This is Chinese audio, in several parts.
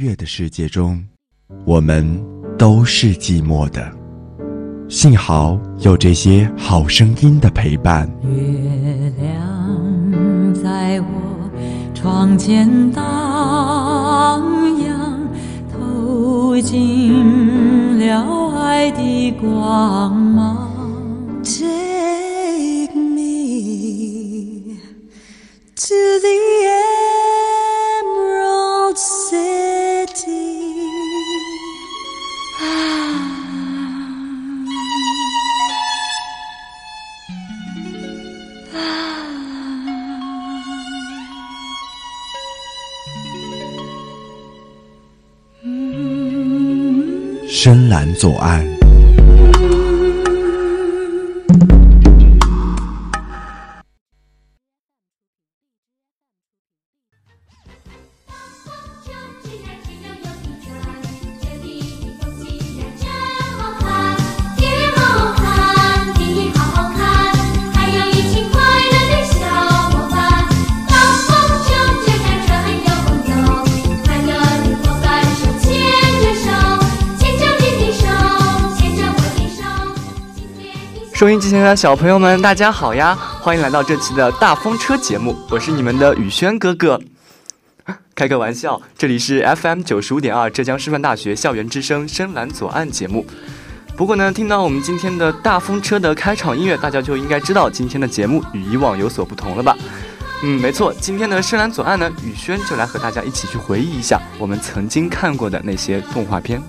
乐的世界中，我们都是寂寞的。幸好有这些好声音的陪伴。月亮在我窗前荡漾，透进了爱的光芒。Take me to the Emerald 深蓝左岸。小朋友们，大家好呀！欢迎来到这期的大风车节目，我是你们的宇轩哥哥。开个玩笑，这里是 FM 九十五点二浙江师范大学校园之声深蓝左岸节目。不过呢，听到我们今天的大风车的开场音乐，大家就应该知道今天的节目与以往有所不同了吧？嗯，没错，今天的深蓝左岸呢，宇轩就来和大家一起去回忆一下我们曾经看过的那些动画片。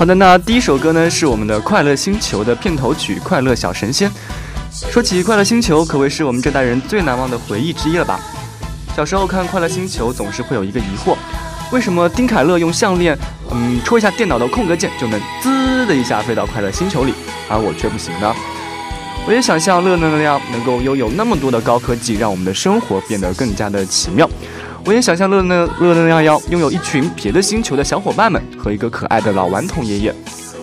好的，那第一首歌呢是我们的《快乐星球》的片头曲《快乐小神仙》。说起《快乐星球》，可谓是我们这代人最难忘的回忆之一了吧？小时候看《快乐星球》，总是会有一个疑惑：为什么丁凯乐用项链，嗯，戳一下电脑的空格键就能滋的一下飞到快乐星球里，而我却不行呢？我也想像乐乐那样，能够拥有那么多的高科技，让我们的生活变得更加的奇妙。我也想象乐乐乐乐那样，拥有一群别的星球的小伙伴们和一个可爱的老顽童爷爷。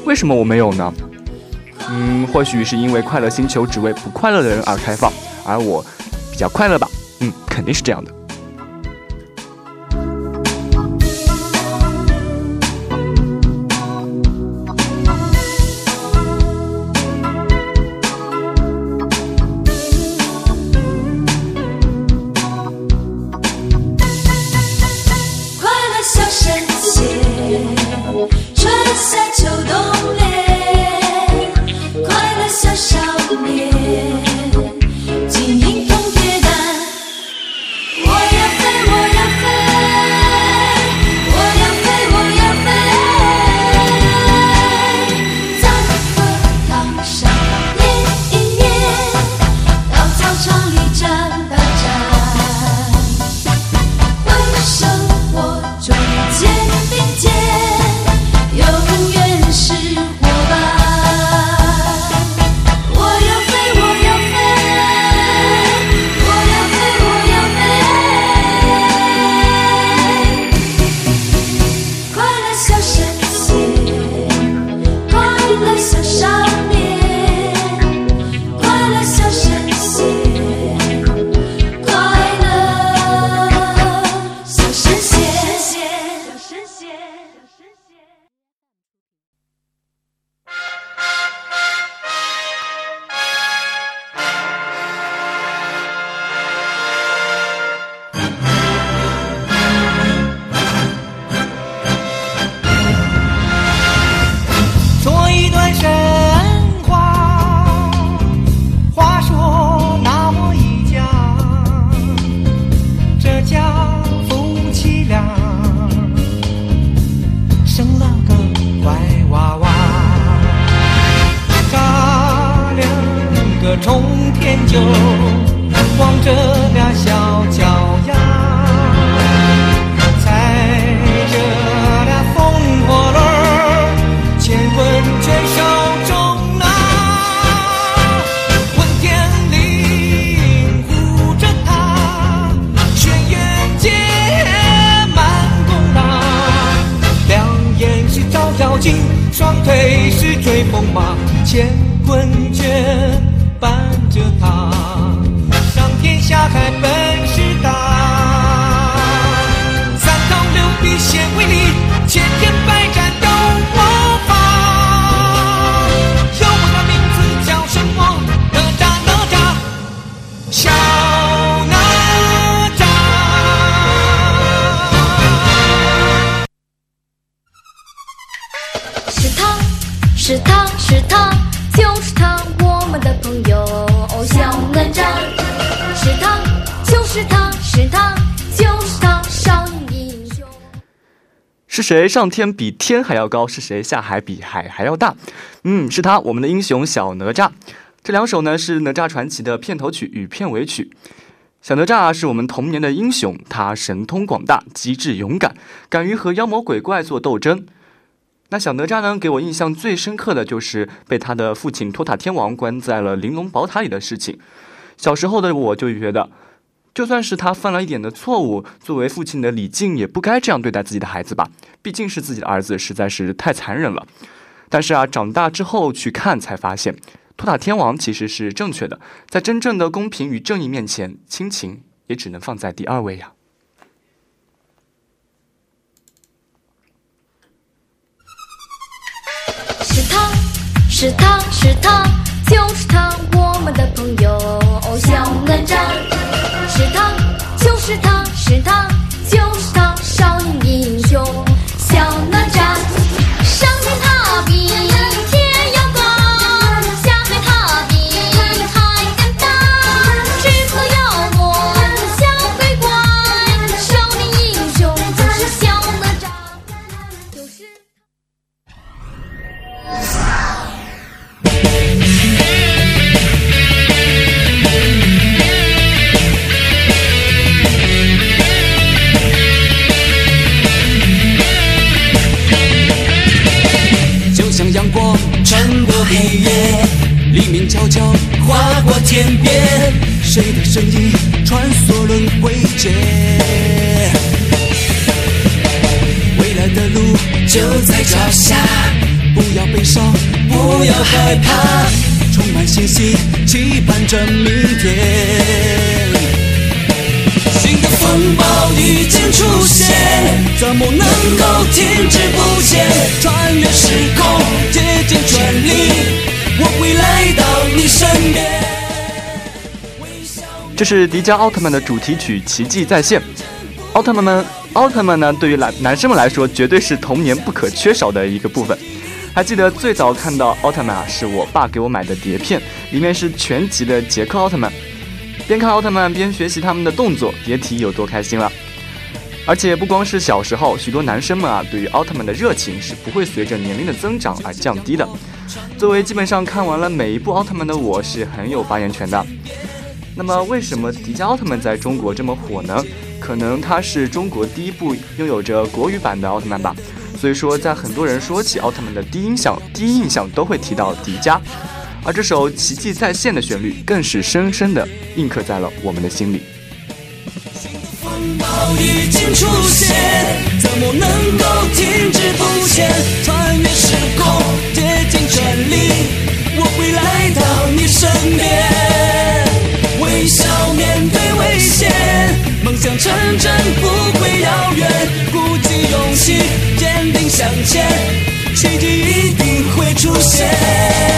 为什么我没有呢？嗯，或许是因为快乐星球只为不快乐的人而开放，而我比较快乐吧。嗯，肯定是这样的。是谁上天比天还要高？是谁下海比海还要大？嗯，是他，我们的英雄小哪吒。这两首呢是《哪吒传奇》的片头曲与片尾曲。小哪吒是我们童年的英雄，他神通广大，机智勇敢，敢于和妖魔鬼怪做斗争。那小哪吒呢，给我印象最深刻的就是被他的父亲托塔天王关在了玲珑宝塔里的事情。小时候的我就觉得，就算是他犯了一点的错误，作为父亲的李靖也不该这样对待自己的孩子吧？毕竟是自己的儿子，实在是太残忍了。但是啊，长大之后去看才发现，托塔天王其实是正确的，在真正的公平与正义面前，亲情也只能放在第二位呀、是他，是他，是他，就是他，我们的朋友小哪吒。是他，就是他，是他，就是他，少英雄着明天。新的风暴已经出现，怎么能够停滞不前？穿越时空，竭尽全力，我会来到你身边。微笑这是迪迦奥特曼的主题曲《奇迹再现》。奥特曼们，奥特曼呢，对于男男生们来说，绝对是童年不可缺少的一个部分。还记得最早看到奥特曼啊，是我爸给我买的碟片，里面是全集的杰克奥特曼。边看奥特曼边学习他们的动作，别提有多开心了。而且不光是小时候，许多男生们啊，对于奥特曼的热情是不会随着年龄的增长而降低的。作为基本上看完了每一部奥特曼的我，是很有发言权的。那么，为什么迪迦奥特曼在中国这么火呢？可能它是中国第一部拥有着国语版的奥特曼吧。所以说，在很多人说起奥特曼的第一印象，第一印象都会提到迪迦。而这首《奇迹再现》的旋律，更是深深的印刻在了我们的心里。风暴已经出现，怎么能够停滞不前？奇迹一定会出现。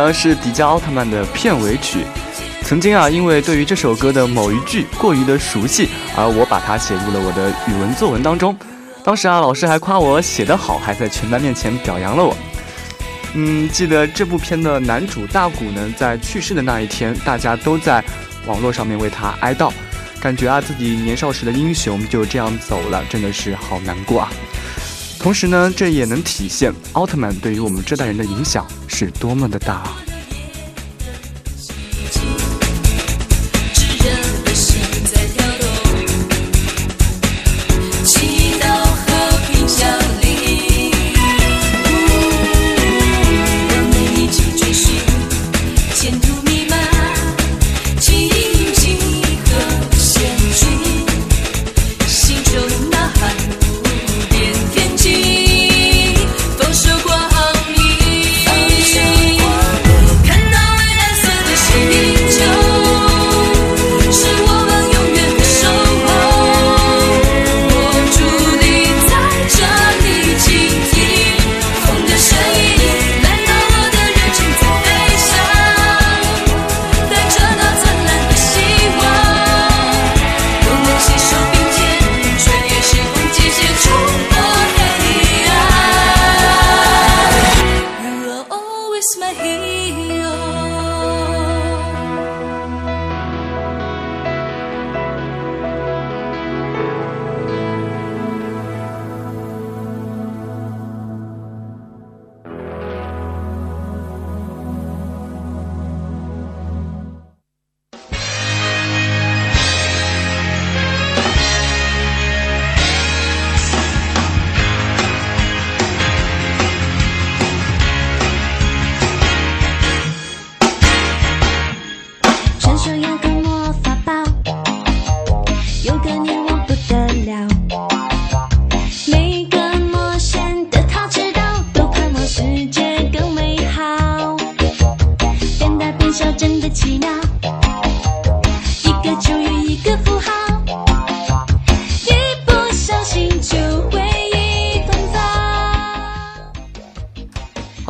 呢是迪迦奥特曼的片尾曲，曾经啊，因为对于这首歌的某一句过于的熟悉，而我把它写入了我的语文作文当中。当时啊，老师还夸我写得好，还在全班面前表扬了我。嗯，记得这部片的男主大古呢，在去世的那一天，大家都在网络上面为他哀悼，感觉啊自己年少时的英雄就这样走了，真的是好难过啊。同时呢这也能体现奥特曼对于我们这代人的影响是多么的大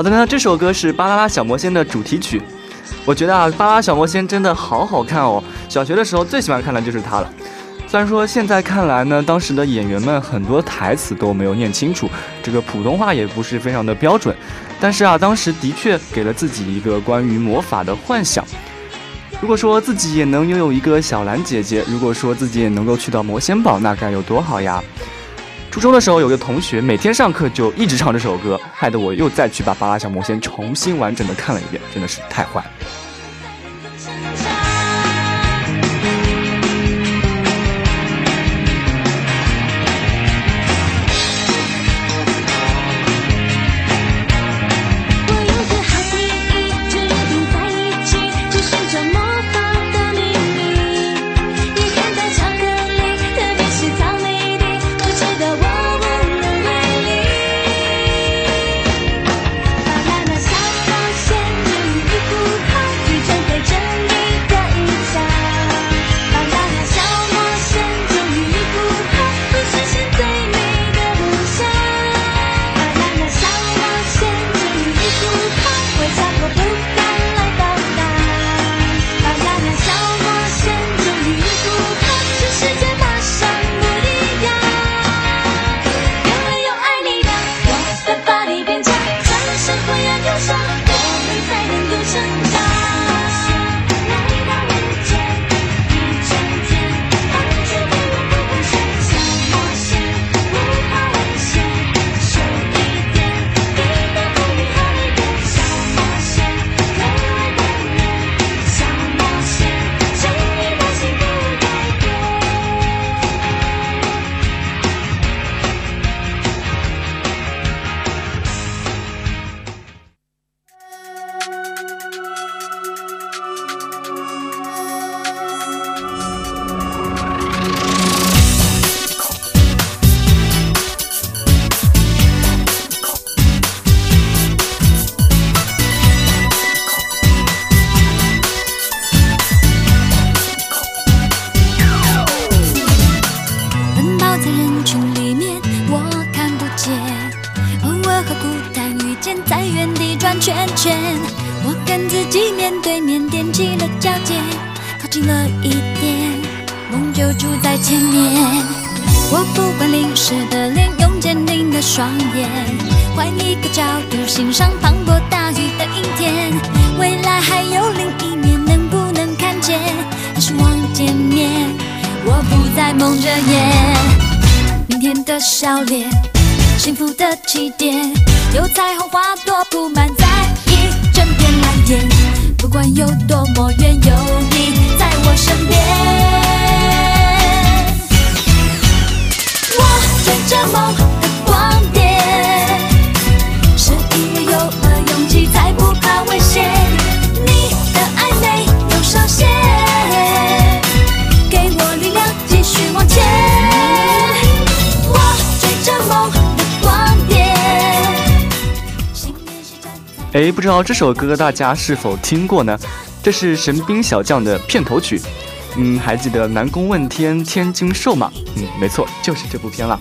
好的呢这首歌是巴啦啦小魔仙的主题曲。我觉得啊巴啦啦小魔仙真的好好看哦。小学的时候最喜欢看的就是它了。虽然说现在看来呢当时的演员们很多台词都没有念清楚这个普通话也不是非常的标准但是啊当时的确给了自己一个关于魔法的幻想。如果说自己也能拥有一个小蓝姐姐如果说自己也能够去到魔仙堡那该有多好呀。初中的时候，有个同学每天上课就一直唱这首歌，害得我又再去把《巴啦小魔仙》重新完整的看了一遍，真的是太坏。了蒙着眼，明天的笑脸，幸福的起点，有彩虹花朵铺满在一整片蓝天。不管有多么远，有你在我身边。我追着梦哎，不知道这首歌大家是否听过呢？这是《神兵小将》的片头曲。嗯，还记得南宫问天、天津兽吗？嗯，没错，就是这部片了。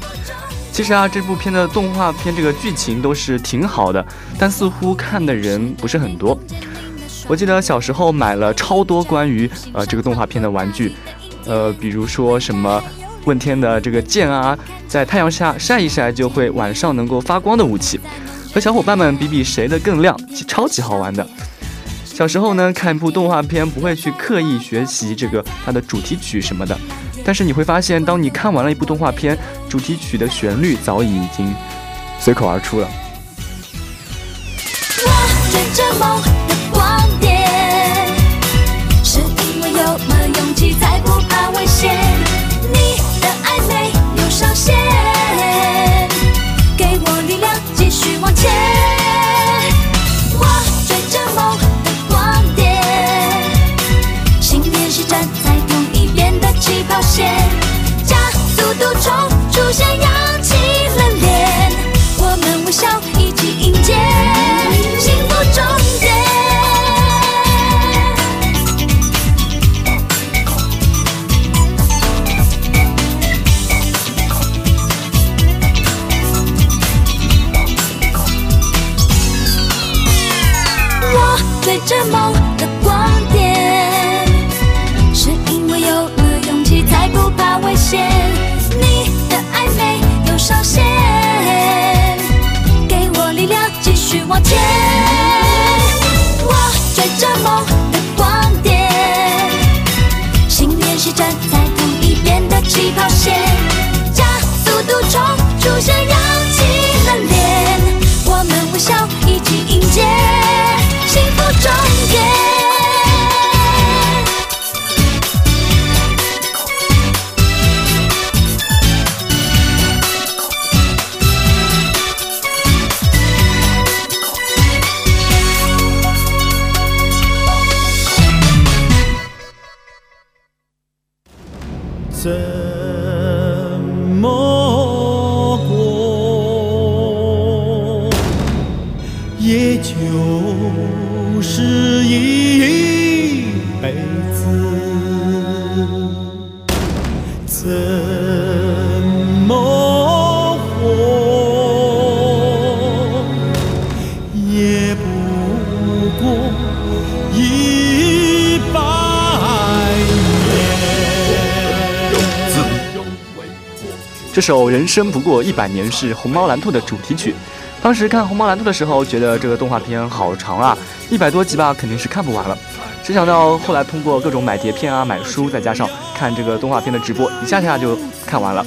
其实啊，这部片的动画片这个剧情都是挺好的，但似乎看的人不是很多。我记得小时候买了超多关于呃这个动画片的玩具，呃，比如说什么问天的这个剑啊，在太阳下晒一晒就会晚上能够发光的武器，和小伙伴们比比谁的更亮，超级好玩的。小时候呢，看一部动画片不会去刻意学习这个它的主题曲什么的，但是你会发现，当你看完了一部动画片，主题曲的旋律早已已经随口而出了。我追着梦的光点，是因为有了勇气，才不怕危险。前。我追着梦的光点，信念是站在同一边的起跑线，加速度冲出现，扬起这首《人生不过一百年》是《虹猫蓝兔》的主题曲。当时看《虹猫蓝兔》的时候，觉得这个动画片好长啊，一百多集吧，肯定是看不完了。谁想到后来通过各种买碟片啊、买书，再加上看这个动画片的直播，一下下就看完了。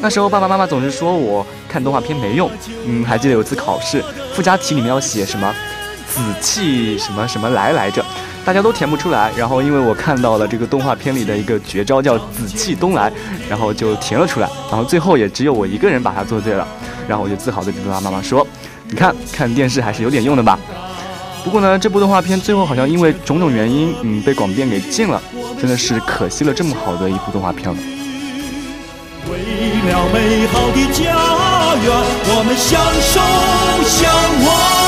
那时候爸爸妈妈总是说我看动画片没用，嗯，还记得有次考试，附加题里面要写什么“紫气什么什么来”来着，大家都填不出来。然后因为我看到了这个动画片里的一个绝招叫“紫气东来”，然后就填了出来。然后最后也只有我一个人把它做对了，然后我就自豪地对爸爸妈妈说：“你看看电视还是有点用的吧。”不过呢，这部动画片最后好像因为种种原因，嗯，被广电给禁了，真的是可惜了这么好的一部动画片了。为了美好的家园，我们相守相望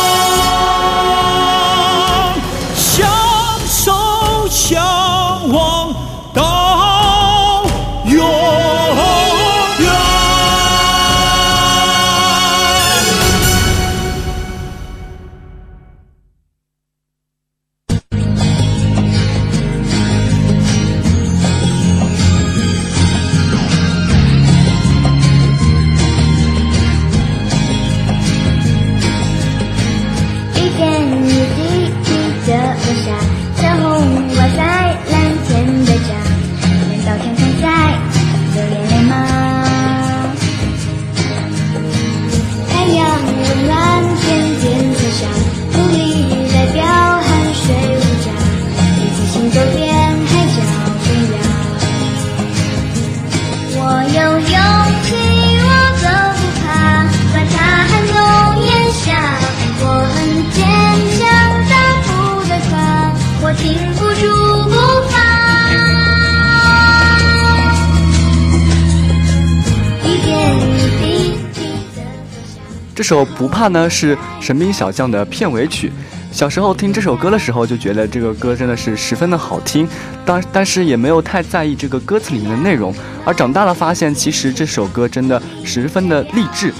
首《不怕》呢是《神兵小将》的片尾曲。小时候听这首歌的时候，就觉得这个歌真的是十分的好听，当但是也没有太在意这个歌词里面的内容。而长大了发现，其实这首歌真的十分的励志。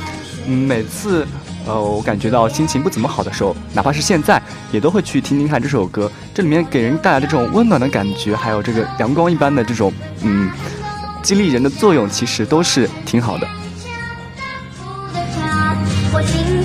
嗯，每次呃我感觉到心情不怎么好的时候，哪怕是现在，也都会去听听看这首歌。这里面给人带来的这种温暖的感觉，还有这个阳光一般的这种嗯激励人的作用，其实都是挺好的。我心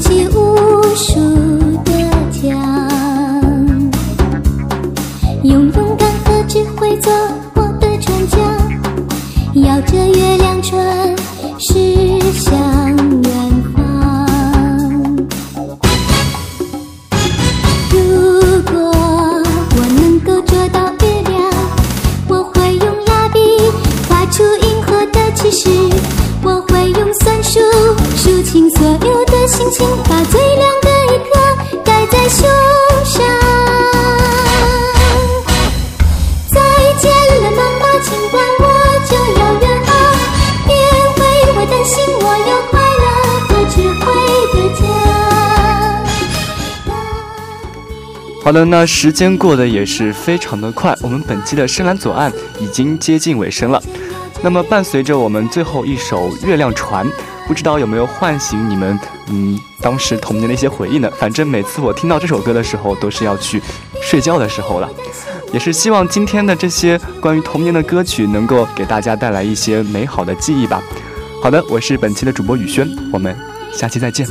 情。好的，那时间过得也是非常的快，我们本期的深蓝左岸已经接近尾声了。那么伴随着我们最后一首《月亮船》，不知道有没有唤醒你们嗯当时童年的一些回忆呢？反正每次我听到这首歌的时候，都是要去睡觉的时候了。也是希望今天的这些关于童年的歌曲能够给大家带来一些美好的记忆吧。好的，我是本期的主播宇轩，我们下期再见。